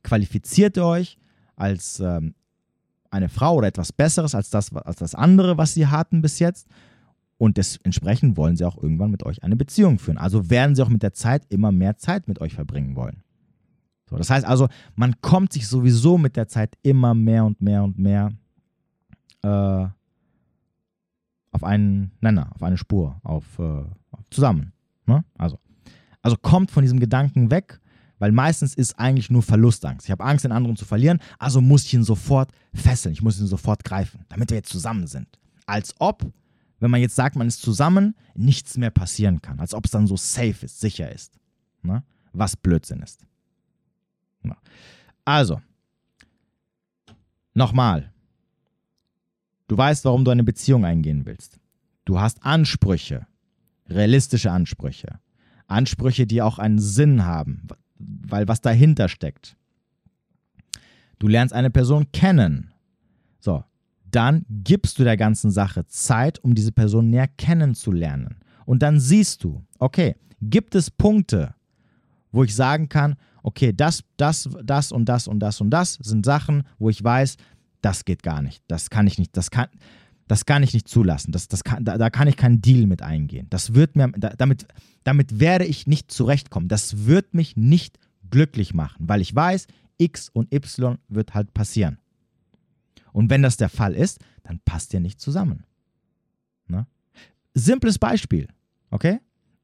qualifiziert ihr euch als ähm, eine Frau oder etwas Besseres als das, als das andere, was sie hatten bis jetzt und entsprechend wollen sie auch irgendwann mit euch eine Beziehung führen. Also werden sie auch mit der Zeit immer mehr Zeit mit euch verbringen wollen. So, das heißt also, man kommt sich sowieso mit der Zeit immer mehr und mehr und mehr äh, auf einen Nenner, auf eine Spur, auf, äh, zusammen. Ne? Also, also kommt von diesem Gedanken weg, weil meistens ist eigentlich nur Verlustangst. Ich habe Angst, den anderen zu verlieren, also muss ich ihn sofort fesseln, ich muss ihn sofort greifen, damit wir jetzt zusammen sind. Als ob wenn man jetzt sagt, man ist zusammen, nichts mehr passieren kann. Als ob es dann so safe ist, sicher ist. Ne? Was Blödsinn ist. Ja. Also, nochmal. Du weißt, warum du eine Beziehung eingehen willst. Du hast Ansprüche, realistische Ansprüche. Ansprüche, die auch einen Sinn haben, weil was dahinter steckt. Du lernst eine Person kennen. So, dann gibst du der ganzen Sache Zeit, um diese Person näher kennenzulernen. Und dann siehst du, okay, gibt es Punkte, wo ich sagen kann, okay, das, das, das und das und das und das sind Sachen, wo ich weiß, das geht gar nicht. Das kann ich nicht, das kann, das kann ich nicht zulassen. Das, das kann, da, da kann ich keinen Deal mit eingehen. Das wird mir, damit, damit werde ich nicht zurechtkommen. Das wird mich nicht glücklich machen, weil ich weiß, X und Y wird halt passieren. Und wenn das der Fall ist, dann passt ihr nicht zusammen. Ne? Simples Beispiel, okay?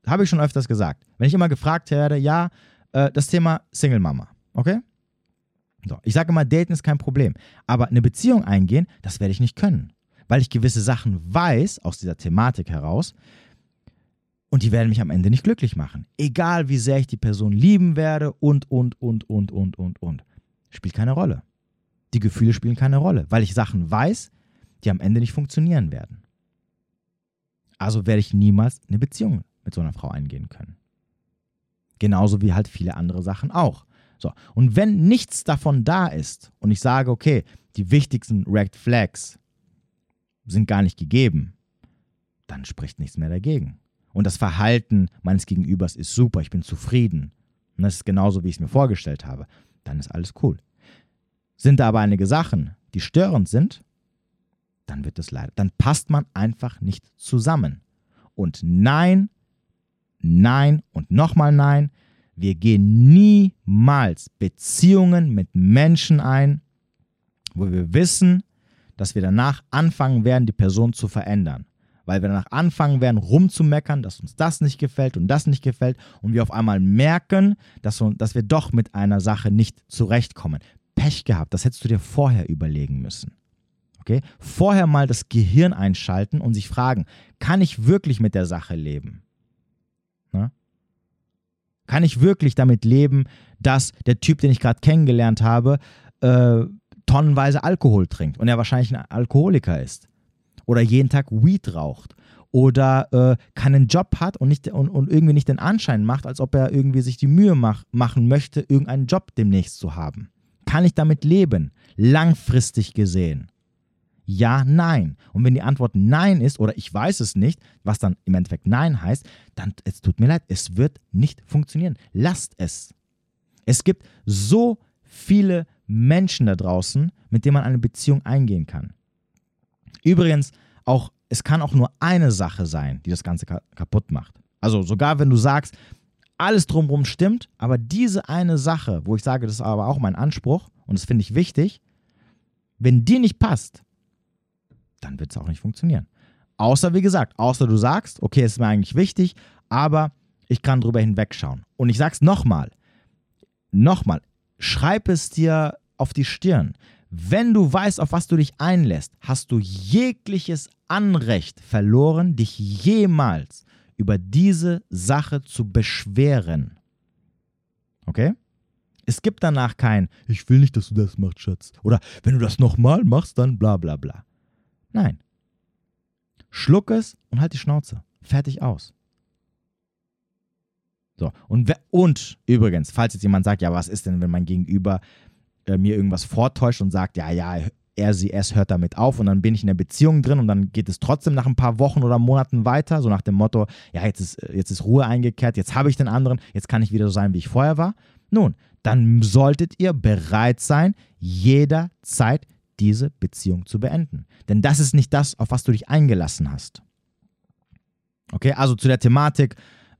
habe ich schon öfters gesagt. Wenn ich immer gefragt werde, ja, äh, das Thema Single Mama, okay? So, ich sage immer, daten ist kein Problem. Aber eine Beziehung eingehen, das werde ich nicht können. Weil ich gewisse Sachen weiß aus dieser Thematik heraus und die werden mich am Ende nicht glücklich machen. Egal wie sehr ich die Person lieben werde und, und, und, und, und, und, und. Spielt keine Rolle. Die Gefühle spielen keine Rolle, weil ich Sachen weiß, die am Ende nicht funktionieren werden. Also werde ich niemals eine Beziehung mit so einer Frau eingehen können. Genauso wie halt viele andere Sachen auch. So, und wenn nichts davon da ist und ich sage, okay, die wichtigsten Red Flags sind gar nicht gegeben, dann spricht nichts mehr dagegen. Und das Verhalten meines Gegenübers ist super, ich bin zufrieden. Und das ist genauso, wie ich es mir vorgestellt habe. Dann ist alles cool. Sind da aber einige Sachen, die störend sind, dann wird es leider, dann passt man einfach nicht zusammen. Und nein, nein und nochmal nein, wir gehen niemals Beziehungen mit Menschen ein, wo wir wissen, dass wir danach anfangen werden, die Person zu verändern. Weil wir danach anfangen werden, rumzumeckern, dass uns das nicht gefällt und das nicht gefällt und wir auf einmal merken, dass, dass wir doch mit einer Sache nicht zurechtkommen. Pech gehabt, das hättest du dir vorher überlegen müssen. Okay? Vorher mal das Gehirn einschalten und sich fragen, kann ich wirklich mit der Sache leben? Na? Kann ich wirklich damit leben, dass der Typ, den ich gerade kennengelernt habe, äh, tonnenweise Alkohol trinkt und er wahrscheinlich ein Alkoholiker ist? Oder jeden Tag Weed raucht? Oder äh, keinen Job hat und, nicht, und, und, irgendwie nicht den Anschein macht, als ob er irgendwie sich die Mühe mach, machen möchte, irgendeinen Job demnächst zu haben? Kann ich damit leben? Langfristig gesehen? Ja, nein. Und wenn die Antwort nein ist oder ich weiß es nicht, was dann im Endeffekt nein heißt, dann es tut mir leid, es wird nicht funktionieren. Lasst es. Es gibt so viele Menschen da draußen, mit denen man eine Beziehung eingehen kann. Übrigens, auch, es kann auch nur eine Sache sein, die das Ganze kaputt macht. Also sogar wenn du sagst, alles drumherum stimmt, aber diese eine Sache, wo ich sage, das ist aber auch mein Anspruch und das finde ich wichtig, wenn die nicht passt, dann wird es auch nicht funktionieren. Außer, wie gesagt, außer du sagst, okay, es ist mir eigentlich wichtig, aber ich kann drüber hinwegschauen. Und ich sag's nochmal, nochmal, schreib es dir auf die Stirn. Wenn du weißt, auf was du dich einlässt, hast du jegliches Anrecht verloren, dich jemals über diese Sache zu beschweren. Okay? Es gibt danach kein, ich will nicht, dass du das machst, Schatz. Oder wenn du das nochmal machst, dann bla bla bla. Nein. Schluck es und halt die Schnauze. Fertig aus. So, und, und übrigens, falls jetzt jemand sagt, ja, was ist denn, wenn mein Gegenüber äh, mir irgendwas vortäuscht und sagt, ja, ja, er, sie, es hört damit auf und dann bin ich in der Beziehung drin und dann geht es trotzdem nach ein paar Wochen oder Monaten weiter, so nach dem Motto, ja, jetzt ist, jetzt ist Ruhe eingekehrt, jetzt habe ich den anderen, jetzt kann ich wieder so sein, wie ich vorher war. Nun, dann solltet ihr bereit sein, jederzeit diese Beziehung zu beenden. Denn das ist nicht das, auf was du dich eingelassen hast. Okay, also zu der Thematik,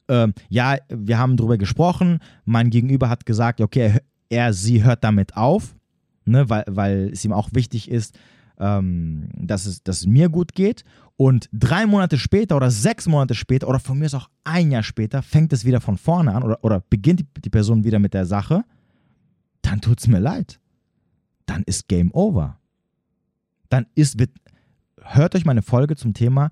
äh, ja, wir haben darüber gesprochen, mein Gegenüber hat gesagt, okay, er, sie hört damit auf, ne, weil, weil es ihm auch wichtig ist, ähm, dass, es, dass es mir gut geht. Und drei Monate später oder sechs Monate später oder von mir ist auch ein Jahr später fängt es wieder von vorne an oder, oder beginnt die, Person wieder mit der Sache, dann tut es mir leid. Dann ist Game Over dann ist, wird, hört euch meine Folge zum Thema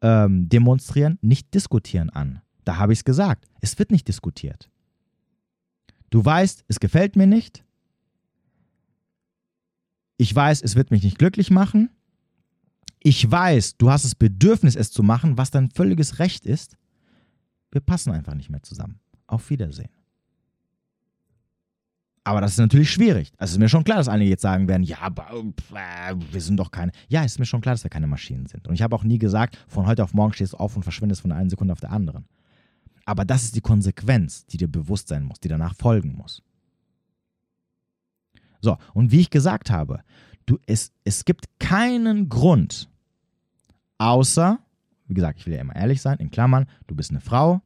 ähm, Demonstrieren, nicht diskutieren an. Da habe ich es gesagt. Es wird nicht diskutiert. Du weißt, es gefällt mir nicht. Ich weiß, es wird mich nicht glücklich machen. Ich weiß, du hast das Bedürfnis, es zu machen, was dein völliges Recht ist. Wir passen einfach nicht mehr zusammen. Auf Wiedersehen. Aber das ist natürlich schwierig. Also ist mir schon klar, dass einige jetzt sagen werden, ja, äh, wir sind doch keine. Ja, ist mir schon klar, dass wir keine Maschinen sind. Und ich habe auch nie gesagt, von heute auf morgen stehst du auf und verschwindest von einer Sekunde auf der anderen. Aber das ist die Konsequenz, die dir bewusst sein muss, die danach folgen muss. So, und wie ich gesagt habe, du, es, es gibt keinen Grund, außer, wie gesagt, ich will ja immer ehrlich sein, in Klammern, du bist eine Frau,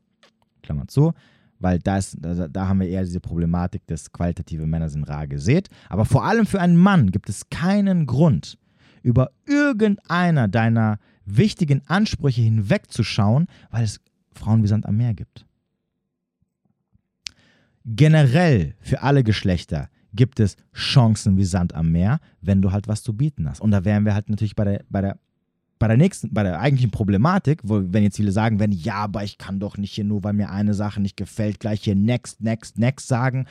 Klammer zu, weil das, da, da haben wir eher diese Problematik, dass qualitative Männer sind rar gesät. Aber vor allem für einen Mann gibt es keinen Grund, über irgendeiner deiner wichtigen Ansprüche hinwegzuschauen, weil es Frauen wie Sand am Meer gibt. Generell für alle Geschlechter gibt es Chancen wie Sand am Meer, wenn du halt was zu bieten hast. Und da wären wir halt natürlich bei der, bei der, bei der nächsten, bei der eigentlichen Problematik, wo, wenn jetzt viele sagen werden, ja, aber ich kann doch nicht hier nur, weil mir eine Sache nicht gefällt, gleich hier next, next, next sagen.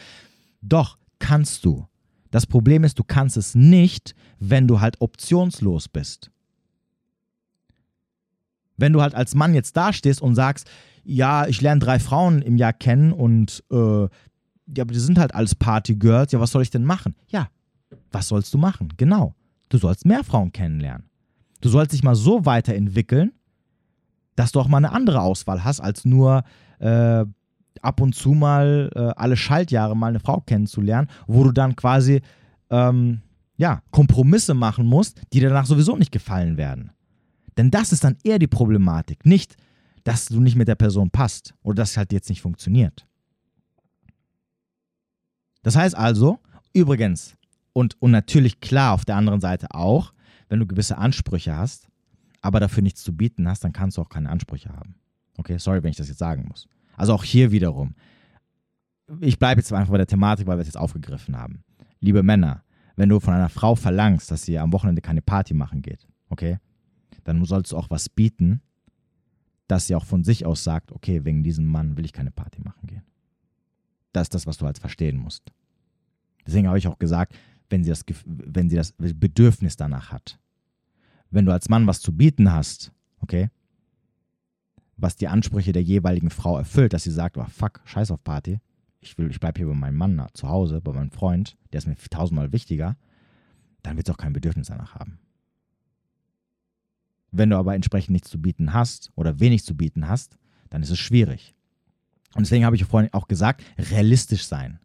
Doch, kannst du. Das Problem ist, du kannst es nicht, wenn du halt optionslos bist. Wenn du halt als Mann jetzt dastehst und sagst, ja, ich lerne drei Frauen im Jahr kennen und äh, ja, aber die sind halt alles Partygirls, ja, was soll ich denn machen? Ja, was sollst du machen? Genau. Du sollst mehr Frauen kennenlernen. Du sollst dich mal so weiterentwickeln, dass du auch mal eine andere Auswahl hast, als nur äh, ab und zu mal äh, alle Schaltjahre mal eine Frau kennenzulernen, wo du dann quasi ähm, ja, Kompromisse machen musst, die dir danach sowieso nicht gefallen werden. Denn das ist dann eher die Problematik, nicht, dass du nicht mit der Person passt oder dass es halt jetzt nicht funktioniert. Das heißt also, übrigens, und, und natürlich klar auf der anderen Seite auch, wenn du gewisse Ansprüche hast, aber dafür nichts zu bieten hast, dann kannst du auch keine Ansprüche haben. Okay, sorry, wenn ich das jetzt sagen muss. Also auch hier wiederum. Ich bleibe jetzt einfach bei der Thematik, weil wir es jetzt aufgegriffen haben. Liebe Männer, wenn du von einer Frau verlangst, dass sie am Wochenende keine Party machen geht, okay, dann sollst du auch was bieten, dass sie auch von sich aus sagt, okay, wegen diesem Mann will ich keine Party machen gehen. Das ist das, was du halt verstehen musst. Deswegen habe ich auch gesagt, wenn sie, das, wenn sie das Bedürfnis danach hat. Wenn du als Mann was zu bieten hast, okay, was die Ansprüche der jeweiligen Frau erfüllt, dass sie sagt, oh, fuck, scheiß auf Party, ich, ich bleibe hier bei meinem Mann zu Hause, bei meinem Freund, der ist mir tausendmal wichtiger, dann wird es auch kein Bedürfnis danach haben. Wenn du aber entsprechend nichts zu bieten hast oder wenig zu bieten hast, dann ist es schwierig. Und deswegen habe ich vorhin auch gesagt, realistisch sein.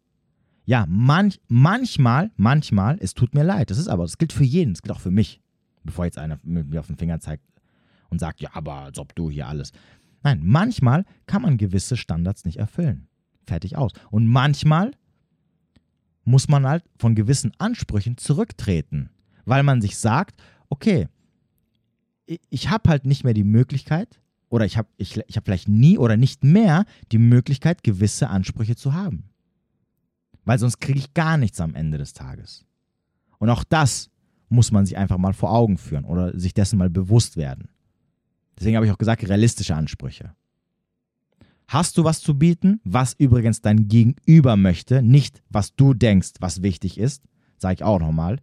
Ja, manch, manchmal, manchmal, es tut mir leid. Das ist aber, das gilt für jeden, das gilt auch für mich. Bevor jetzt einer mir auf den Finger zeigt und sagt, ja, aber als ob du hier alles. Nein, manchmal kann man gewisse Standards nicht erfüllen. Fertig aus. Und manchmal muss man halt von gewissen Ansprüchen zurücktreten, weil man sich sagt, okay, ich habe halt nicht mehr die Möglichkeit oder ich habe ich, ich hab vielleicht nie oder nicht mehr die Möglichkeit, gewisse Ansprüche zu haben. Weil sonst kriege ich gar nichts am Ende des Tages. Und auch das muss man sich einfach mal vor Augen führen oder sich dessen mal bewusst werden. Deswegen habe ich auch gesagt, realistische Ansprüche. Hast du was zu bieten, was übrigens dein Gegenüber möchte, nicht was du denkst, was wichtig ist, sage ich auch nochmal.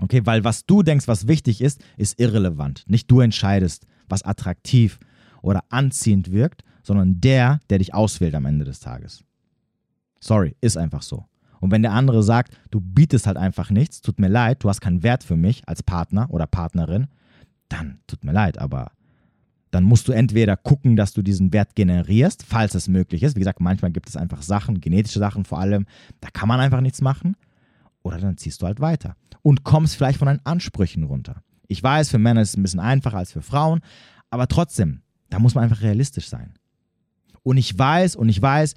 Okay, weil was du denkst, was wichtig ist, ist irrelevant. Nicht du entscheidest, was attraktiv oder anziehend wirkt, sondern der, der dich auswählt am Ende des Tages. Sorry, ist einfach so. Und wenn der andere sagt, du bietest halt einfach nichts, tut mir leid, du hast keinen Wert für mich als Partner oder Partnerin, dann tut mir leid, aber dann musst du entweder gucken, dass du diesen Wert generierst, falls es möglich ist. Wie gesagt, manchmal gibt es einfach Sachen, genetische Sachen vor allem, da kann man einfach nichts machen. Oder dann ziehst du halt weiter und kommst vielleicht von deinen Ansprüchen runter. Ich weiß, für Männer ist es ein bisschen einfacher als für Frauen, aber trotzdem, da muss man einfach realistisch sein. Und ich weiß, und ich weiß,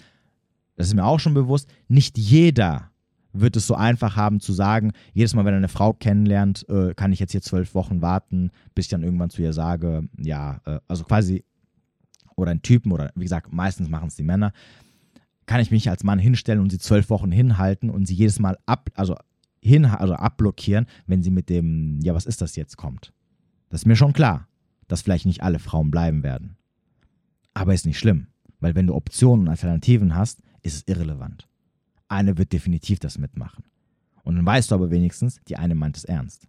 das ist mir auch schon bewusst, nicht jeder wird es so einfach haben zu sagen, jedes Mal, wenn er eine Frau kennenlernt, äh, kann ich jetzt hier zwölf Wochen warten, bis ich dann irgendwann zu ihr sage, ja, äh, also quasi, oder ein Typen, oder wie gesagt, meistens machen es die Männer, kann ich mich als Mann hinstellen und sie zwölf Wochen hinhalten und sie jedes Mal ab, also hin, also abblockieren, wenn sie mit dem, ja, was ist das jetzt, kommt. Das ist mir schon klar, dass vielleicht nicht alle Frauen bleiben werden. Aber ist nicht schlimm, weil wenn du Optionen und Alternativen hast, ist es irrelevant eine wird definitiv das mitmachen. Und dann weißt du aber wenigstens, die eine meint es ernst.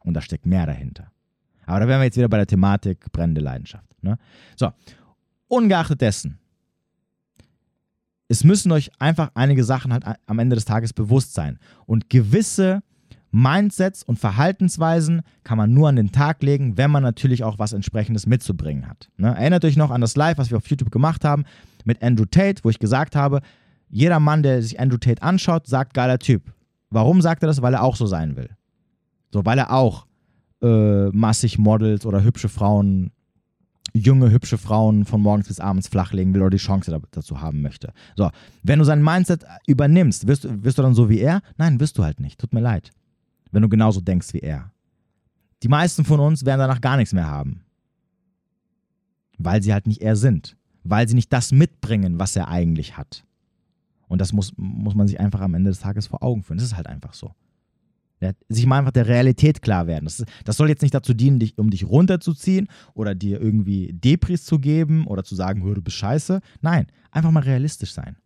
Und da steckt mehr dahinter. Aber da wären wir jetzt wieder bei der Thematik brennende Leidenschaft. Ne? So, ungeachtet dessen, es müssen euch einfach einige Sachen halt am Ende des Tages bewusst sein. Und gewisse Mindsets und Verhaltensweisen kann man nur an den Tag legen, wenn man natürlich auch was entsprechendes mitzubringen hat. Ne? Erinnert euch noch an das Live, was wir auf YouTube gemacht haben mit Andrew Tate, wo ich gesagt habe, jeder Mann, der sich Andrew Tate anschaut, sagt, geiler Typ. Warum sagt er das? Weil er auch so sein will. So, weil er auch äh, massig Models oder hübsche Frauen, junge, hübsche Frauen von morgens bis abends flachlegen will oder die Chance dazu haben möchte. So, wenn du sein Mindset übernimmst, wirst, wirst du dann so wie er? Nein, wirst du halt nicht. Tut mir leid. Wenn du genauso denkst wie er. Die meisten von uns werden danach gar nichts mehr haben. weil sie halt nicht er sind, weil sie nicht das mitbringen, was er eigentlich hat. Und das muss, muss man sich einfach am Ende des Tages vor Augen führen. Das ist halt einfach so. Sich mal einfach der Realität klar werden. Das, das soll jetzt nicht dazu dienen, dich, um dich runterzuziehen oder dir irgendwie Depris zu geben oder zu sagen, du bist scheiße. Nein, einfach mal realistisch sein.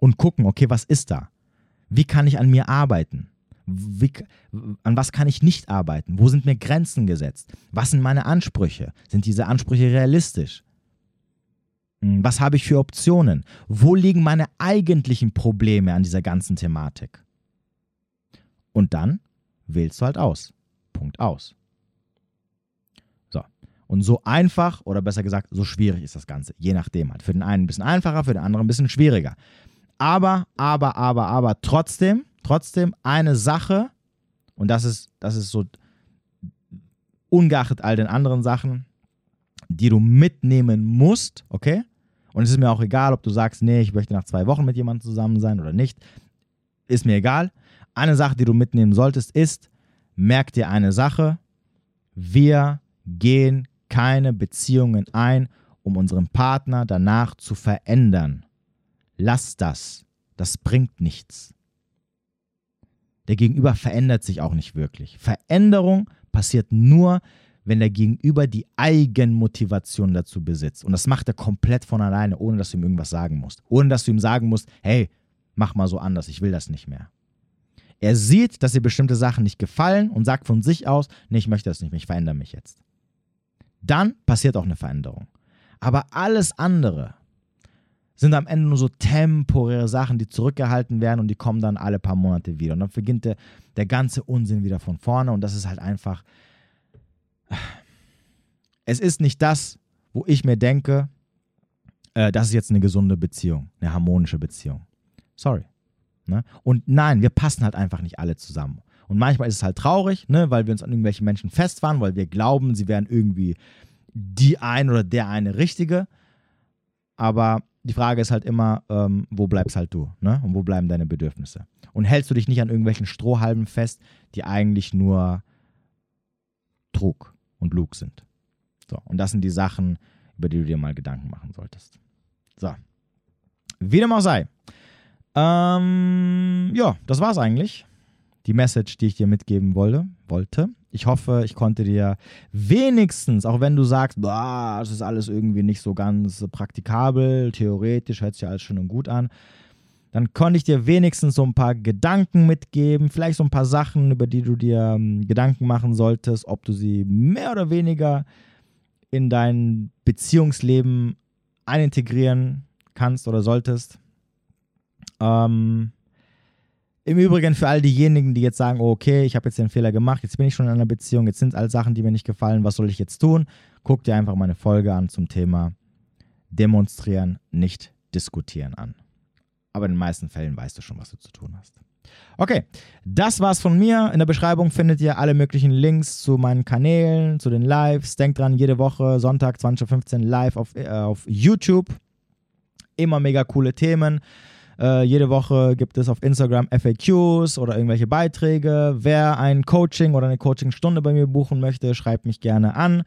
Und gucken, okay, was ist da? Wie kann ich an mir arbeiten? Wie, an was kann ich nicht arbeiten? Wo sind mir Grenzen gesetzt? Was sind meine Ansprüche? Sind diese Ansprüche realistisch? Hm, was habe ich für Optionen? Wo liegen meine eigentlichen Probleme an dieser ganzen Thematik? Und dann wählst du halt aus. Punkt aus. So. Und so einfach oder besser gesagt, so schwierig ist das Ganze. Je nachdem halt. Für den einen ein bisschen einfacher, für den anderen ein bisschen schwieriger. Aber, aber, aber, aber trotzdem, trotzdem eine Sache, und das ist, das ist so ungeachtet all den anderen Sachen, die du mitnehmen musst, okay? Und es ist mir auch egal, ob du sagst, nee, ich möchte nach zwei Wochen mit jemandem zusammen sein oder nicht. Ist mir egal. Eine Sache, die du mitnehmen solltest, ist, merk dir eine Sache, wir gehen keine Beziehungen ein, um unseren Partner danach zu verändern. Lass das. Das bringt nichts. Der Gegenüber verändert sich auch nicht wirklich. Veränderung passiert nur, wenn der Gegenüber die Eigenmotivation dazu besitzt. Und das macht er komplett von alleine, ohne dass du ihm irgendwas sagen musst. Ohne dass du ihm sagen musst, hey, mach mal so anders, ich will das nicht mehr. Er sieht, dass dir bestimmte Sachen nicht gefallen und sagt von sich aus, nee, ich möchte das nicht ich verändere mich jetzt. Dann passiert auch eine Veränderung. Aber alles andere sind am Ende nur so temporäre Sachen, die zurückgehalten werden und die kommen dann alle paar Monate wieder. Und dann beginnt der, der ganze Unsinn wieder von vorne und das ist halt einfach, es ist nicht das, wo ich mir denke, äh, das ist jetzt eine gesunde Beziehung, eine harmonische Beziehung. Sorry. Ne? Und nein, wir passen halt einfach nicht alle zusammen. Und manchmal ist es halt traurig, ne, weil wir uns an irgendwelche Menschen festfahren, weil wir glauben, sie wären irgendwie die ein oder der eine Richtige. Aber die Frage ist halt immer, ähm, wo bleibst halt du? Ne? Und wo bleiben deine Bedürfnisse? Und hältst du dich nicht an irgendwelchen Strohhalmen fest, die eigentlich nur Trug und Lug sind. So, und das sind die Sachen, über die du dir mal Gedanken machen solltest. So. Wie dem auch sei. Ähm, ja, das war's eigentlich. Die Message, die ich dir mitgeben wollte. wollte. Ich hoffe, ich konnte dir wenigstens, auch wenn du sagst, boah, das ist alles irgendwie nicht so ganz praktikabel, theoretisch hört sich ja alles schön und gut an, dann konnte ich dir wenigstens so ein paar Gedanken mitgeben, vielleicht so ein paar Sachen, über die du dir ähm, Gedanken machen solltest, ob du sie mehr oder weniger in dein Beziehungsleben einintegrieren kannst oder solltest. Ähm, Im Übrigen für all diejenigen, die jetzt sagen, oh, okay, ich habe jetzt den Fehler gemacht, jetzt bin ich schon in einer Beziehung, jetzt sind all Sachen, die mir nicht gefallen, was soll ich jetzt tun? Guck dir einfach meine Folge an zum Thema Demonstrieren, nicht diskutieren an aber in den meisten Fällen weißt du schon, was du zu tun hast. Okay, das war's von mir. In der Beschreibung findet ihr alle möglichen Links zu meinen Kanälen, zu den Lives. Denkt dran, jede Woche Sonntag 20.15 Uhr live auf, äh, auf YouTube. Immer mega coole Themen. Äh, jede Woche gibt es auf Instagram FAQs oder irgendwelche Beiträge. Wer ein Coaching oder eine Coachingstunde bei mir buchen möchte, schreibt mich gerne an.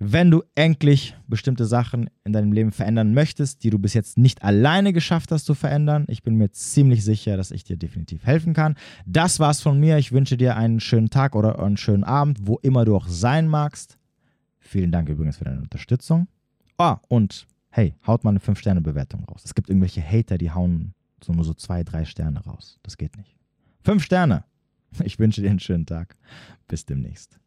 Wenn du endlich bestimmte Sachen in deinem Leben verändern möchtest, die du bis jetzt nicht alleine geschafft hast zu verändern, ich bin mir ziemlich sicher, dass ich dir definitiv helfen kann. Das war's von mir. Ich wünsche dir einen schönen Tag oder einen schönen Abend, wo immer du auch sein magst. Vielen Dank übrigens für deine Unterstützung. Ah, und hey, haut mal eine 5-Sterne-Bewertung raus. Es gibt irgendwelche Hater, die hauen so nur so zwei, drei Sterne raus. Das geht nicht. Fünf Sterne. Ich wünsche dir einen schönen Tag. Bis demnächst.